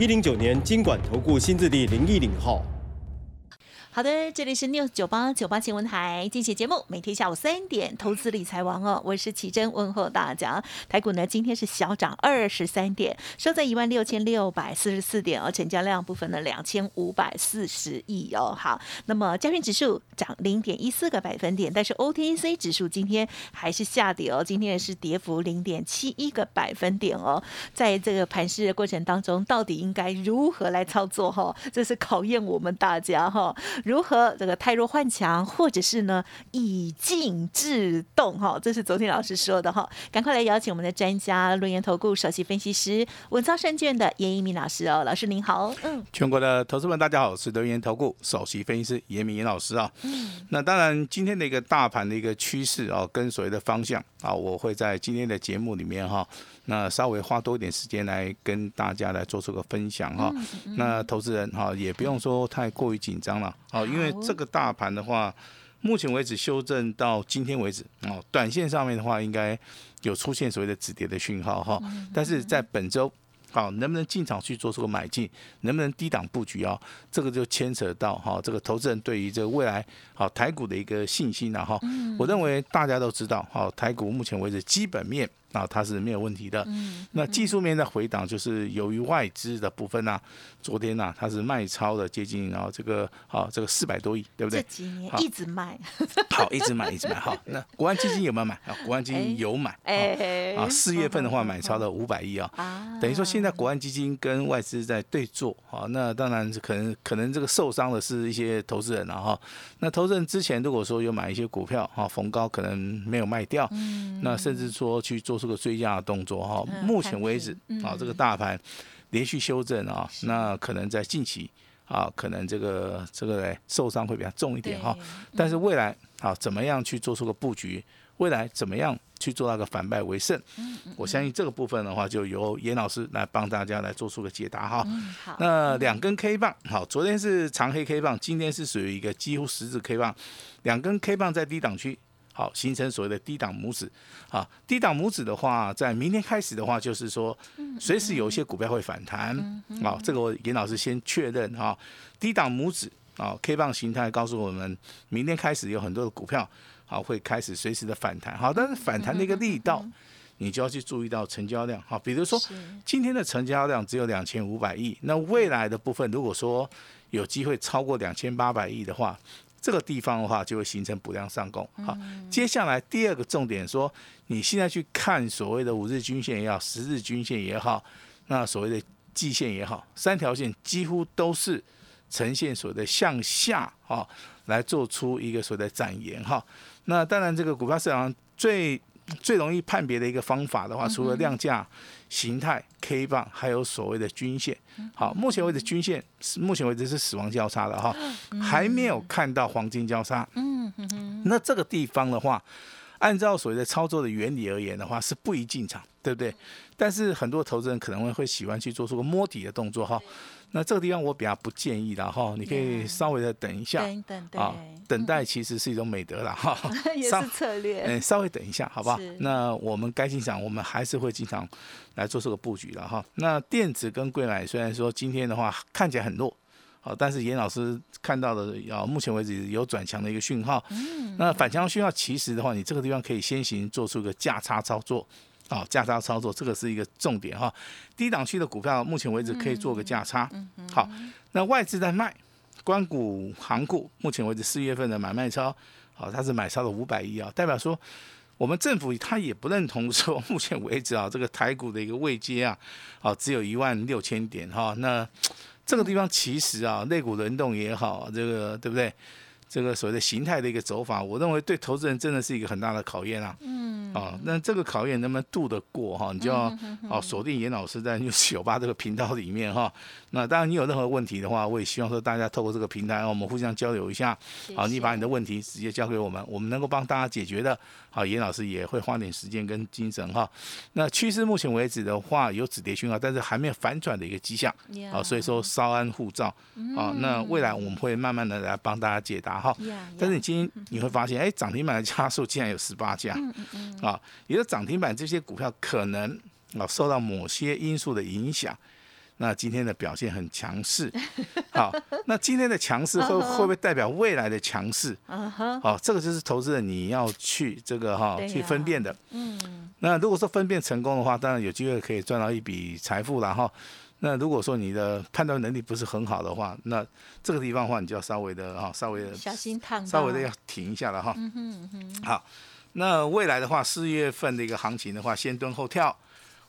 一零九年经管投顾新字第零一零号。好的，这里是 News 九八九八新闻台，今期节目每天下午三点，投资理财王哦，我是奇珍，问候大家。台股呢今天是小涨二十三点，收在一万六千六百四十四点哦，成交量部分呢两千五百四十亿哦。好，那么加权指数涨零点一四个百分点，但是 OTC 指数今天还是下跌哦，今天是跌幅零点七一个百分点哦。在这个盘市的过程当中，到底应该如何来操作哈？这是考验我们大家哈。如何这个太弱换强，或者是呢以静制动哈？这是昨天老师说的哈。赶快来邀请我们的专家，论研投顾首席分析师文超证券的严一鸣老师哦，老师您好。嗯，全国的投资们大家好，我是德研投顾首席分析师严明严老师啊。嗯，那当然今天的一个大盘的一个趋势啊，跟所谓的方向啊，我会在今天的节目里面哈。那稍微花多一点时间来跟大家来做出个分享哈，那投资人哈也不用说太过于紧张了，好，因为这个大盘的话，目前为止修正到今天为止哦，短线上面的话应该有出现所谓的止跌的讯号哈，但是在本周。好，能不能进场去做这个买进？能不能低档布局啊？这个就牵扯到哈，这个投资人对于这个未来好台股的一个信心了哈。我认为大家都知道，好台股目前为止基本面啊它是没有问题的。那技术面的回档就是由于外资的部分呢，昨天呢它是卖超的接近，然后这个好这个四百多亿，对不对？这几年一直卖。好，一直买，一直买。好，那国安基金有没有买？啊，国安基金有买。哎。啊，四月份的话买超了五百亿啊。啊。等于说现现在国安基金跟外资在对坐，啊，那当然可能可能这个受伤的是一些投资人了哈。那投资人之前如果说有买一些股票啊，逢高可能没有卖掉，那甚至说去做出个追加的动作哈。目前为止啊，这个大盘连续修正啊，那可能在近期啊，可能这个这个受伤会比较重一点哈。但是未来啊，怎么样去做出个布局？未来怎么样？去做那个反败为胜，我相信这个部分的话，就由严老师来帮大家来做出个解答哈。好，那两根 K 棒，好，昨天是长黑 K 棒，今天是属于一个几乎十字 K 棒，两根 K 棒在低档区，好，形成所谓的低档拇指。啊，低档拇指的话，在明天开始的话，就是说，随时有一些股票会反弹。啊，这个我严老师先确认哈，低档拇指啊，K 棒形态告诉我们，明天开始有很多的股票。好，会开始随时的反弹。好，但是反弹的一个力道，你就要去注意到成交量。好，比如说今天的成交量只有两千五百亿，那未来的部分如果说有机会超过两千八百亿的话，这个地方的话就会形成补量上攻。好，接下来第二个重点说，你现在去看所谓的五日均线也好，十日均线也好，那所谓的季线也好，三条线几乎都是呈现所谓的向下啊，来做出一个所谓的展延哈。那当然，这个股票市场最最容易判别的一个方法的话，除了量价、形态、K 棒，还有所谓的均线。好，目前为止均线是目前为止是死亡交叉的哈，还没有看到黄金交叉。那这个地方的话，按照所谓的操作的原理而言的话，是不宜进场，对不对？但是很多投资人可能会会喜欢去做出个摸底的动作哈。那这个地方我比较不建议的哈，你可以稍微的等一下，啊，等待其实是一种美德了哈，也是策略，嗯，稍微等一下，好不好？那我们该进场，我们还是会经常来做这个布局的哈。那电子跟贵买虽然说今天的话看起来很弱，好，但是严老师看到的啊，目前为止有转强的一个讯号，嗯，那反强讯号其实的话，你这个地方可以先行做出个价差操作。啊，价差操作这个是一个重点哈。低档区的股票，目前为止可以做个价差。好，那外资在卖，关股行股，目前为止四月份的买卖超，好，它是买超了五百亿啊，代表说我们政府他也不认同说，目前为止啊，这个台股的一个位阶啊，好，只有一万六千点哈。那这个地方其实啊，内股轮动也好，这个对不对？这个所谓的形态的一个走法，我认为对投资人真的是一个很大的考验啊。嗯。啊，那这个考验能不能度得过哈？你就要哦锁定严老师在六九八这个频道里面哈。那当然你有任何问题的话，我也希望说大家透过这个平台，我们互相交流一下。好，你把你的问题直接交给我们，我们能够帮大家解决的。好，严老师也会花点时间跟精神哈。那趋势目前为止的话有止跌讯号，但是还没有反转的一个迹象。啊，所以说稍安勿躁。啊，那未来我们会慢慢的来帮大家解答哈。但是你今天你会发现，哎，涨停板的家数竟然有十八家。啊，也就涨停板这些股票可能啊受到某些因素的影响，那今天的表现很强势。好，那今天的强势会会不会代表未来的强势？好，这个就是投资人你要去这个哈去分辨的。嗯，那如果说分辨成功的话，当然有机会可以赚到一笔财富了哈。那如果说你的判断能力不是很好的话，那这个地方的话，你就要稍微的哈稍微的小心烫，稍微的要停一下了哈。嗯哼哼，好。那未来的话，四月份的一个行情的话，先蹲后跳；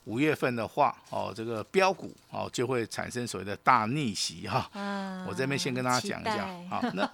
五月份的话，哦，这个标股哦就会产生所谓的大逆袭哈。我这边先跟大家讲一下，好那。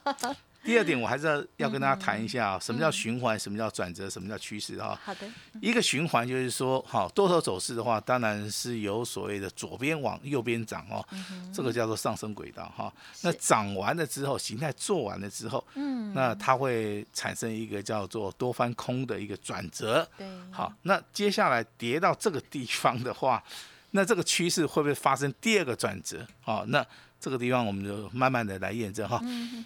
第二点，我还是要要跟大家谈一下啊，什么叫循环，什么叫转折，什么叫趋势哈。好的。一个循环就是说，好多头走势的话，当然是由所谓的左边往右边涨哦，这个叫做上升轨道哈。那涨完了之后，形态做完了之后，嗯，那它会产生一个叫做多翻空的一个转折。对。好，那接下来跌到这个地方的话，那这个趋势会不会发生第二个转折？好，那。这个地方我们就慢慢的来验证哈。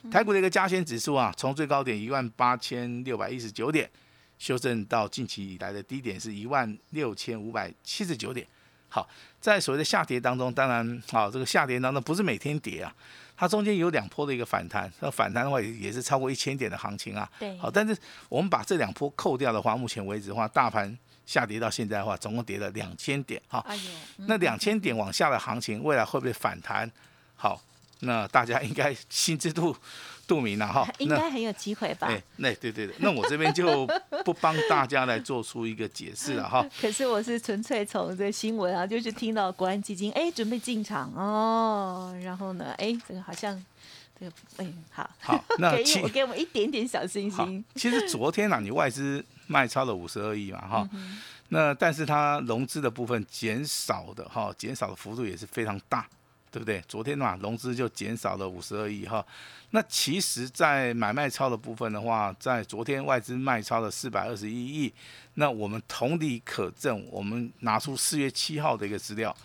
台股的一个加权指数啊，从最高点一万八千六百一十九点，修正到近期以来的低点是一万六千五百七十九点。好，在所谓的下跌当中，当然好，这个下跌当中不是每天跌啊，它中间有两波的一个反弹，那反弹的话也是超过一千点的行情啊。对。好，但是我们把这两波扣掉的话，目前为止的话，大盘下跌到现在的话，总共跌了两千点哈。哎呦。那两千点往下的行情，未来会不会反弹？好，那大家应该心知肚肚明了哈，应该很有机会吧？哎，那对对对，那我这边就不帮大家来做出一个解释了哈。可是我是纯粹从这新闻啊，就是听到国安基金哎准备进场哦，然后呢，哎这个好像这个哎好，好，那给我给我们一点点小信心。其实昨天啊，你外资卖超了五十二亿嘛哈，那但是它融资的部分减少的哈，减少的幅度也是非常大。对不对？昨天嘛，融资就减少了五十二亿哈。那其实，在买卖超的部分的话，在昨天外资卖超了四百二十一亿。那我们同理可证，我们拿出四月七号的一个资料，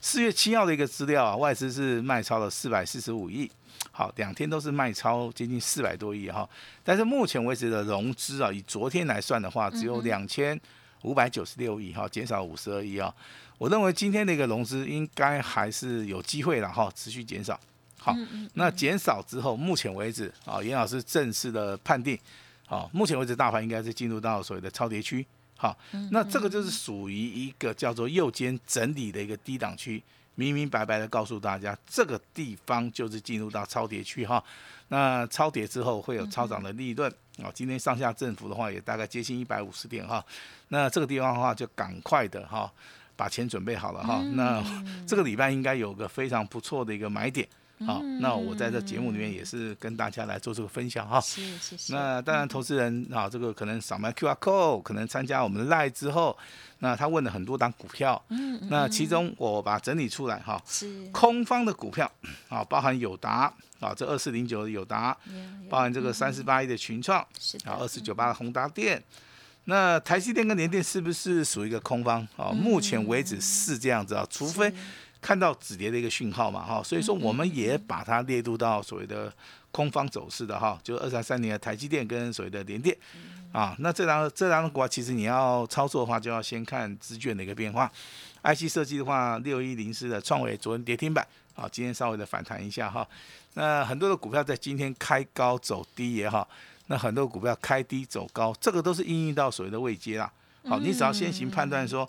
四月七号的一个资料啊，外资是卖超了四百四十五亿。好，两天都是卖超接近四百多亿哈。但是目前为止的融资啊，以昨天来算的话，只有两千五百九十六亿哈，减少五十二亿啊。我认为今天的一个融资应该还是有机会了哈，持续减少。好，那减少之后，目前为止啊，严老师正式的判定，好，目前为止大盘应该是进入到所谓的超跌区。好，那这个就是属于一个叫做右肩整理的一个低档区，明明白白的告诉大家，这个地方就是进入到超跌区哈。那超跌之后会有超涨的利润啊，今天上下振幅的话也大概接近一百五十点哈。那这个地方的话就赶快的哈。把钱准备好了哈，那这个礼拜应该有个非常不错的一个买点，好，那我在这节目里面也是跟大家来做这个分享哈。是，谢谢。那当然，投资人啊，这个可能扫描 Q R code，可能参加我们的 Live 之后，那他问了很多档股票，嗯，那其中我把整理出来哈，是。空方的股票啊，包含友达啊，这二四零九的友达，包含这个三十八亿的群创，是啊，二四九八的宏达电。那台积电跟联电是不是属于一个空方？啊？目前为止是这样子啊，除非看到止跌的一个讯号嘛哈，所以说我们也把它列入到所谓的空方走势的哈，就二三三年的台积电跟所谓的联电啊。那这两这两个股啊，其实你要操作的话，就要先看资券的一个变化。IC 设计的话，六一零四的创维昨天跌停板啊，今天稍微的反弹一下哈。那很多的股票在今天开高走低也好。那很多股票开低走高，这个都是应用到所谓的位阶啦。好，你只要先行判断说，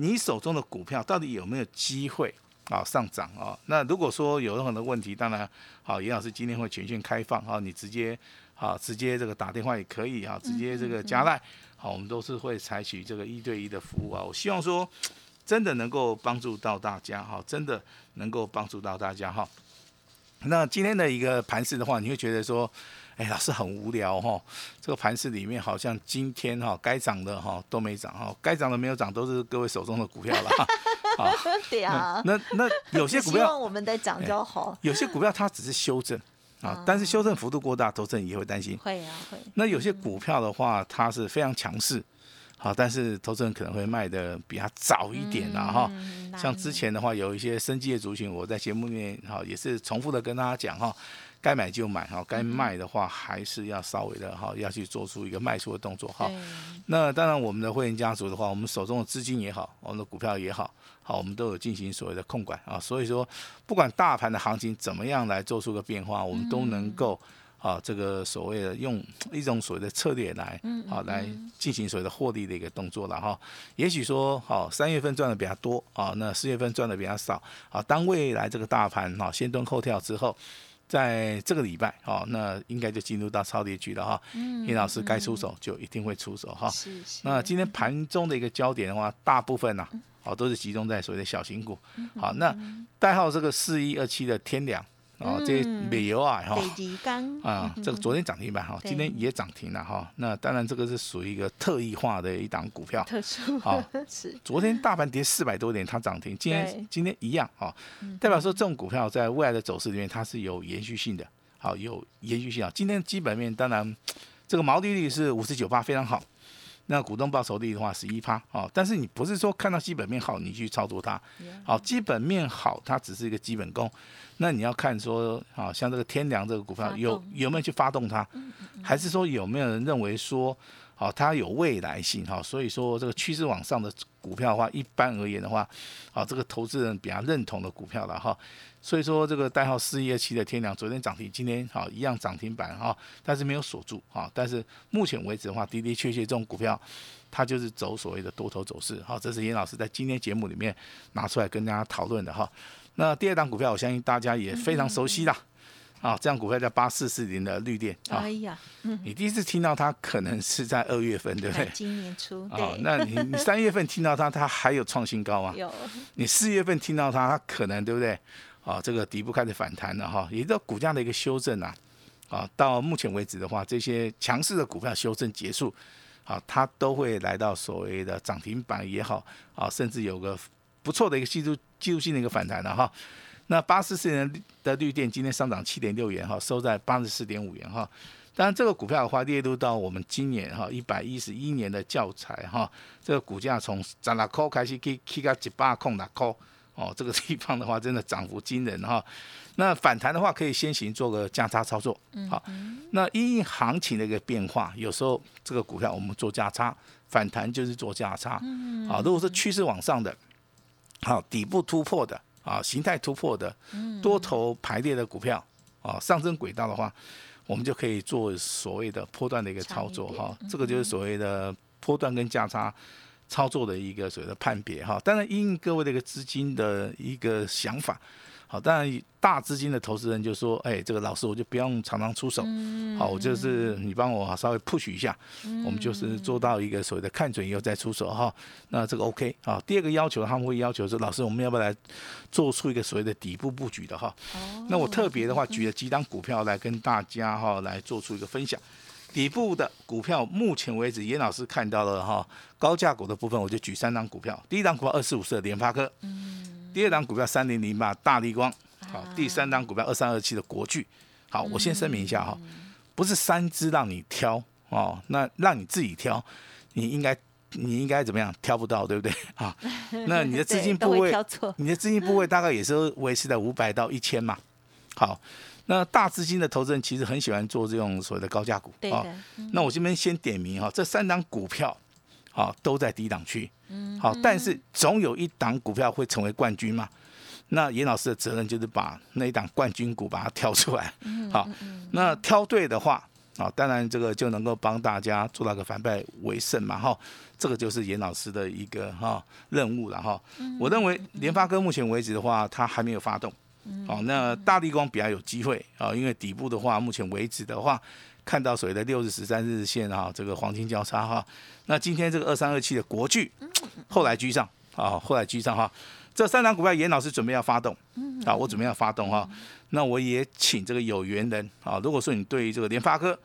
你手中的股票到底有没有机会啊上涨啊？那如果说有任何的问题，当然好，严老师今天会全线开放啊，你直接啊直接这个打电话也可以啊，直接这个加赖，好，我们都是会采取这个一对一的服务啊。我希望说真的能够帮助到大家哈，真的能够帮助到大家哈。那今天的一个盘势的话，你会觉得说。哎，老师很无聊哈，这个盘市里面好像今天哈该涨的哈都没涨哈，该涨的没有涨，都是各位手中的股票了。啊，对啊，那那有些股票希望我们在涨就好，有些股票它只是修正啊，但是修正幅度过大，投资人也会担心。会啊会。那有些股票的话，它是非常强势。好，但是投资人可能会卖的比较早一点啦，哈。像之前的话，有一些生机的族群，我在节目里面哈也是重复的跟大家讲哈，该买就买哈，该卖的话还是要稍微的哈，要去做出一个卖出的动作哈。那当然，我们的会员家族的话，我们手中的资金也好，我们的股票也好，好，我们都有进行所谓的控管啊。所以说，不管大盘的行情怎么样来做出个变化，我们都能够。啊，这个所谓的用一种所谓的策略来，啊，来进行所谓的获利的一个动作了哈。也许说，好，三月份赚的比较多啊，那四月份赚的比较少啊。当未来这个大盘哈先蹲后跳之后，在这个礼拜啊，那应该就进入到超跌区了哈。叶老师该出手就一定会出手哈。那今天盘中的一个焦点的话，大部分呢，好都是集中在所谓的小型股。好，那代号这个四一二七的天良。哦，这美油啊，哈，啊，这个昨天涨停板哈，今天也涨停了哈。那当然，这个是属于一个特异化的一档股票，特殊，啊，是。昨天大盘跌四百多点，它涨停，今天今天一样啊，代表说这种股票在未来的走势里面，它是有延续性的，好，有延续性啊。今天基本面当然，这个毛利率是五十九八，非常好。那股东报酬率的话，十一趴哦，但是你不是说看到基本面好，你去操作它，好，基本面好，它只是一个基本功。那你要看说，啊，像这个天良这个股票有有没有去发动它，还是说有没有人认为说，好，它有未来性哈？所以说这个趋势往上的股票的话，一般而言的话，啊，这个投资人比较认同的股票了哈。所以说这个代号四一二七的天良昨天涨停，今天好一样涨停板哈，但是没有锁住哈。但是目前为止的话，的的确确这种股票，它就是走所谓的多头走势。哈，这是严老师在今天节目里面拿出来跟大家讨论的哈。那第二档股票，我相信大家也非常熟悉啦。啊，这样股票叫八四四零的绿电。哎呀，你第一次听到它可能是在二月份，对不对？今年初。哦，那你你 三月份听到它，它还有创新高啊？有。你四月份听到它，它可能对不对？啊，这个底部开始反弹了哈，也到股价的一个修正啊，啊，到目前为止的话，这些强势的股票修正结束，啊，它都会来到所谓的涨停板也好，啊，甚至有个不错的一个技术技术性的一个反弹了哈。那八十四元的绿电今天上涨七点六元哈，收在八十四点五元哈。当然这个股票的话列入到我们今年哈一百一十一年的教材哈，这个股价从涨了扣开始去去到一百空的扣。哦，这个地方的话，真的涨幅惊人哈。那反弹的话，可以先行做个价差操作。好，那因行情的一个变化，有时候这个股票我们做价差，反弹就是做价差。好，如果是趋势往上的，好底部突破的，啊形态突破的，多头排列的股票，啊上升轨道的话，我们就可以做所谓的波段的一个操作哈。这个就是所谓的波段跟价差。操作的一个所谓的判别哈，当然因各位的一个资金的一个想法，好，当然大资金的投资人就说，哎，这个老师我就不用常常出手，好，我就是你帮我稍微 push 一下，我们就是做到一个所谓的看准以后再出手哈，那这个 OK 啊。第二个要求他们会要求说，老师我们要不要来做出一个所谓的底部布局的哈？那我特别的话举了几档股票来跟大家哈来做出一个分享。底部的股票，目前为止，严老师看到了哈，高价股的部分，我就举三张股票。第一张股票二四五四的联发科，嗯，第二档股票三零零八大力光，好，第三档股票二三二七的国巨，好，我先声明一下哈，不是三只让你挑哦，那让你自己挑，你应该你应该怎么样挑不到，对不对 啊？那你的资金部 位，你的资金部位大概也是维持在五百到一千嘛，好。那大资金的投资人其实很喜欢做这种所谓的高价股啊。那我这边先点名哈，这三档股票啊都在低档区。嗯。好，但是总有一档股票会成为冠军嘛？那严老师的责任就是把那一档冠军股把它挑出来。嗯。好，那挑对的话啊，当然这个就能够帮大家做到个反败为胜嘛哈。这个就是严老师的一个哈任务了哈。我认为联发科目前为止的话，它还没有发动。好，那大地光比较有机会啊，因为底部的话，目前为止的话，看到所谓的六日、十三日线啊，这个黄金交叉哈。那今天这个二三二七的国巨，后来居上啊，后来居上哈。这三档股票，严老师准备要发动，啊，我准备要发动哈。那我也请这个有缘人啊，如果说你对于这个联发科、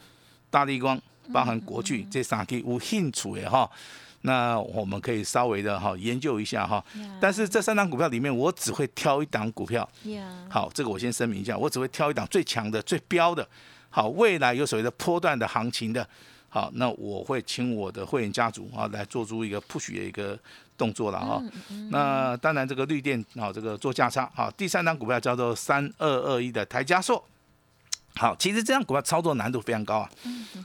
大力光、包含国巨这三 K 有兴趣的哈，那我们可以稍微的哈研究一下哈。但是这三档股票里面，我只会挑一档股票。好，这个我先声明一下，我只会挑一档最强的、最标的。好，未来有所谓的波段的行情的。好，那我会请我的会员家族啊来做出一个 push 的一个动作了哈。那当然这个绿电啊，这个做价差。好，第三张股票叫做三二二一的台加硕。好，其实这张股票操作难度非常高啊。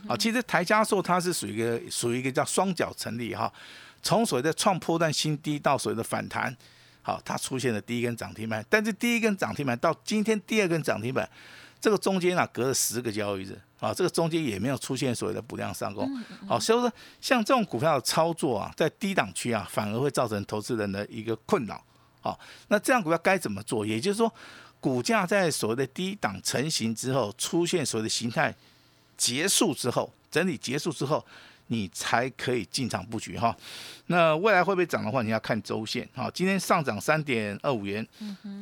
好，其实台加硕它是属于一个属于一个叫双脚成立哈，从所谓的创破段新低到所谓的反弹，好，它出现了第一根涨停板，但是第一根涨停板到今天第二根涨停板。这个中间啊，隔了十个交易日啊，这个中间也没有出现所谓的补量上攻，好，所以说像这种股票的操作啊，在低档区啊，反而会造成投资人的一个困扰，好，那这样股票该怎么做？也就是说，股价在所谓的低档成型之后，出现所谓的形态结束之后，整理结束之后。你才可以进场布局哈，那未来会不会涨的话，你要看周线哈。今天上涨三点二五元，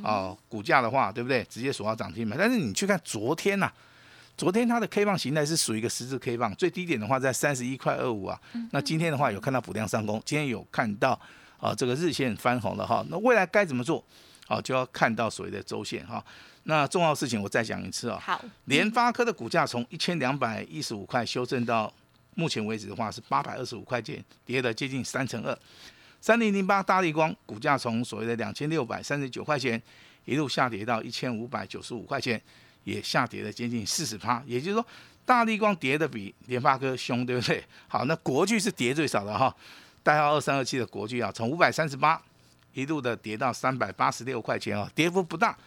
啊，股价的话，对不对？直接锁到涨停板。但是你去看昨天呐，昨天它的 K 棒形态是属于一个十字 K 棒，最低点的话在三十一块二五啊。那今天的话有看到补量上攻，今天有看到啊这个日线翻红了哈。那未来该怎么做？好，就要看到所谓的周线哈。那重要事情我再讲一次啊。好，联发科的股价从一千两百一十五块修正到。目前为止的话是八百二十五块钱，跌了接近三成二。三零零八大力光股价从所谓的两千六百三十九块钱一路下跌到一千五百九十五块钱，也下跌了接近四十趴。也就是说，大力光跌的比联发科凶，对不对？好，那国巨是跌最少的哈，代号二三二七的国巨啊，从五百三十八一路的跌到三百八十六块钱啊，跌幅不大，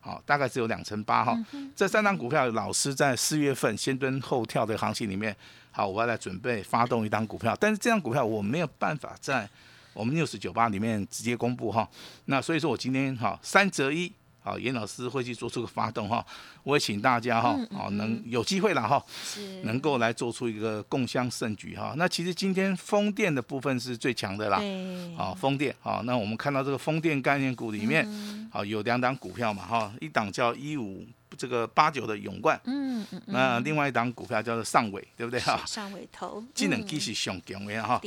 好，大概只有两成八哈。这三张股票，老师在四月份先蹲后跳的行情里面。好，我要来准备发动一档股票，但是这张股票我没有办法在我们六十九八里面直接公布哈。那所以说我今天哈三折一，好，严老师会去做出个发动哈。我也请大家哈，好能有机会了哈，能够来做出一个共襄盛举哈。那其实今天风电的部分是最强的啦，好，风电好，那我们看到这个风电概念股里面，好有两档股票嘛哈，一档叫一五。这个八九的永冠，嗯嗯，那另外一档股票叫做上尾，对不对哈？上尾头，技能继续上强的哈。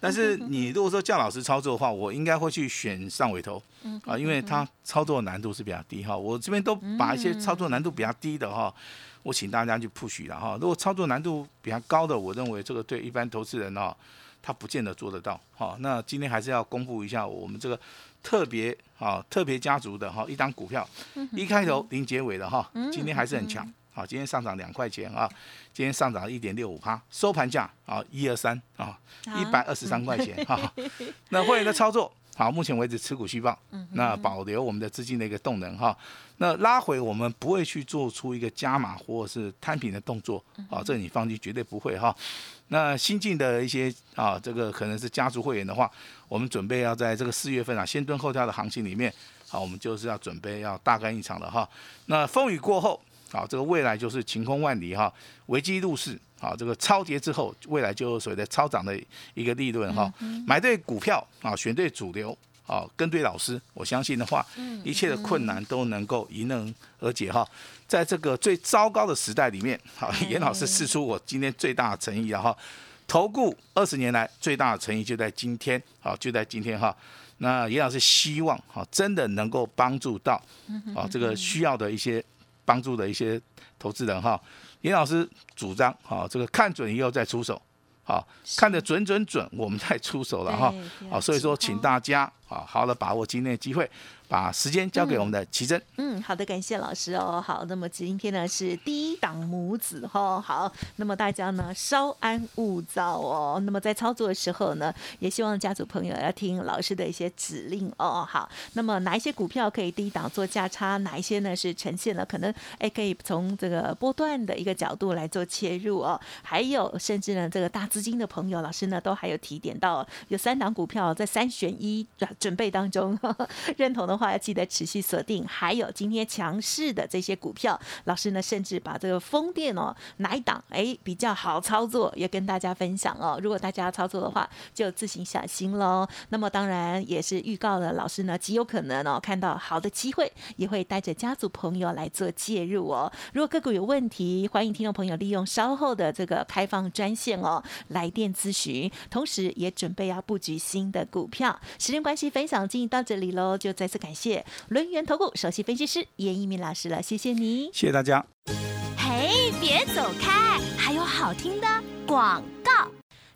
但是你如果说叫老师操作的话，我应该会去选上尾头，啊，因为它操作难度是比较低哈。我这边都把一些操作难度比较低的哈，我请大家去 push 了哈。如果操作难度比较高的，我认为这个对一般投资人哈，他不见得做得到。哈，那今天还是要公布一下我们这个。特别啊，特别家族的哈，一张股票，一开头零结尾的哈，今天还是很强，好，今天上涨两块钱啊，今天上涨一点六五趴，收盘价啊一二三啊，一百二十三块钱哈，那会员的操作。好，目前为止持股续报，那保留我们的资金的一个动能哈。那拉回我们不会去做出一个加码或者是摊平的动作，啊，这你放心，绝对不会哈。那新进的一些啊，这个可能是家族会员的话，我们准备要在这个四月份啊，先蹲后跳的行情里面，好，我们就是要准备要大干一场了哈。那风雨过后，好，这个未来就是晴空万里哈，危机入市。好，这个超跌之后，未来就所谓的超涨的一个利润哈。买对股票啊，选对主流啊，跟对老师，我相信的话，一切的困难都能够迎刃而解哈。在这个最糟糕的时代里面，好，严老师试出我今天最大的诚意了哈。投顾二十年来最大的诚意就在今天，好，就在今天哈。那严老师希望哈，真的能够帮助到啊这个需要的一些帮助的一些投资人哈。严老师主张，啊，这个看准以后再出手，好，看得准准准，我们再出手了哈，好，所以说请大家啊好好的把握今天的机会。把时间交给我们的奇珍。嗯，好的，感谢老师哦。好，那么今天呢是第一档母子哈。好，那么大家呢稍安勿躁哦。那么在操作的时候呢，也希望家族朋友要听老师的一些指令哦。好，那么哪一些股票可以低档做价差？哪一些呢是呈现了可能哎可以从这个波段的一个角度来做切入哦？还有甚至呢这个大资金的朋友，老师呢都还有提点到有三档股票在三选一准备当中，认同的。话要记得持续锁定，还有今天强势的这些股票，老师呢甚至把这个风电哦哪一档哎比较好操作，也跟大家分享哦。如果大家要操作的话，就自行小心喽。那么当然也是预告了，老师呢极有可能哦看到好的机会，也会带着家族朋友来做介入哦。如果个股有问题，欢迎听众朋友利用稍后的这个开放专线哦来电咨询，同时也准备要布局新的股票。时间关系，分享进行到这里喽，就再次感谢轮源投顾首席分析师严一鸣老师了，谢谢你，谢谢大家。嘿，别走开，还有好听的广告。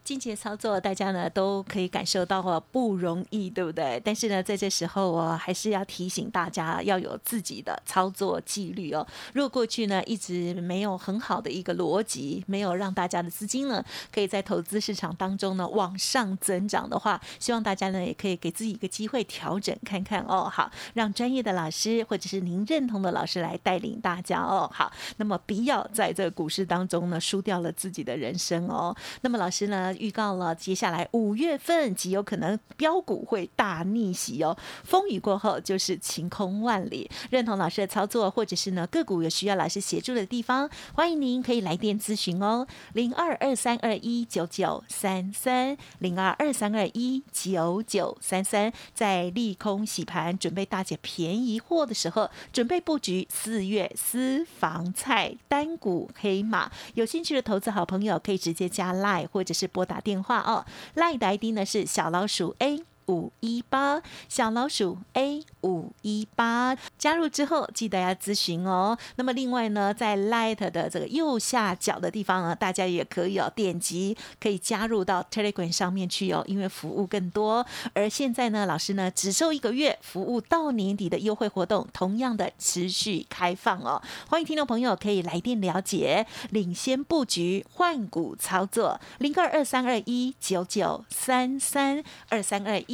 近期的操作，大家呢都可以感受到哦，不容易，对不对？但是呢，在这时候我，还是要提醒大家要有自己的操作纪律哦。如果过去呢一直没有很好的一个逻辑，没有让大家的资金呢可以在投资市场当中呢往上增长的话，希望大家呢也可以给自己一个机会调整看看哦。好，让专业的老师或者是您认同的老师来带领大家哦。好，那么不要在这个股市当中呢输掉了自己的人生哦。那么老师呢？预告了，接下来五月份极有可能标股会大逆袭哦。风雨过后就是晴空万里。认同老师的操作，或者是呢个股有需要老师协助的地方，欢迎您可以来电咨询哦，零二二三二一九九三三零二二三二一九九三三。在利空洗盘、准备大捡便宜货的时候，准备布局四月私房菜单股黑马。有兴趣的投资好朋友可以直接加 Line 或者是拨。打电话哦，赖的 ID 呢是小老鼠 A。五一八小老鼠 A 五一八加入之后记得要咨询哦。那么另外呢，在 Light 的这个右下角的地方呢，大家也可以哦点击可以加入到 Telegram 上面去哦，因为服务更多。而现在呢，老师呢只收一个月服务到年底的优惠活动，同样的持续开放哦。欢迎听众朋友可以来电了解，领先布局换股操作零二二三二一九九三三二三二一。